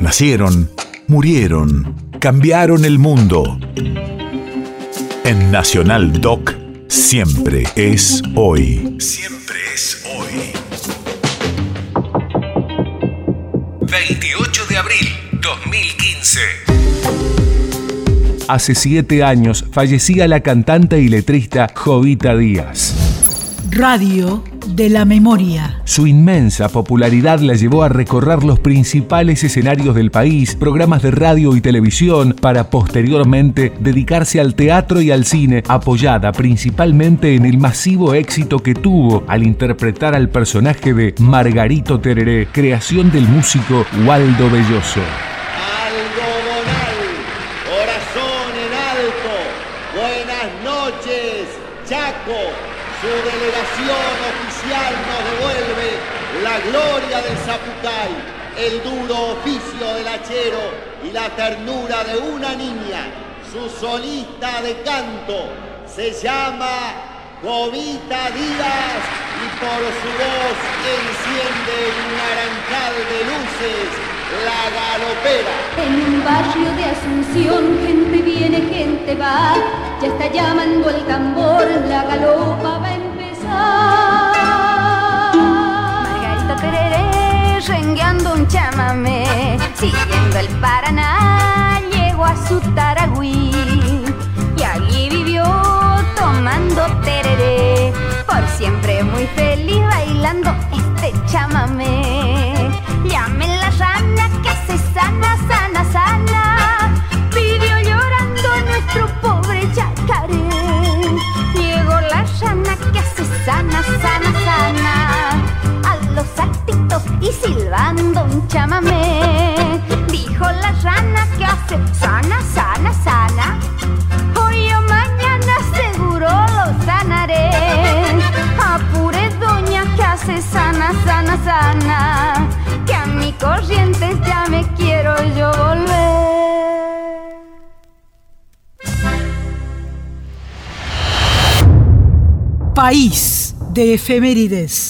Nacieron, murieron, cambiaron el mundo. En Nacional Doc, siempre es hoy. Siempre es hoy. 28 de abril 2015. Hace siete años fallecía la cantante y letrista Jovita Díaz. Radio de la memoria. Su inmensa popularidad la llevó a recorrer los principales escenarios del país, programas de radio y televisión, para posteriormente dedicarse al teatro y al cine, apoyada principalmente en el masivo éxito que tuvo al interpretar al personaje de Margarito Tereré, creación del músico Waldo Belloso. Algodonal, corazón en alto, buenas noches, Chaco. Su delegación oficial nos devuelve la gloria del Zapucay, el duro oficio del hachero y la ternura de una niña. Su solista de canto se llama Jovita Díaz y por su voz enciende un naranjal de luces la galopera. En un barrio de Asunción, gente viene, gente va, ya está llamando el tambor, Rengueando un chamamé, siguiendo el Paraná, llegó a su Taragüí, y allí vivió tomando tereré, por siempre muy feliz bailando este chamamé. Y silbando un chamamé. Dijo la rana que hace sana, sana, sana. Hoy o mañana seguro lo sanaré. Apure doña que hace sana, sana, sana. Que a mi corrientes ya me quiero yo volver. País de efemérides.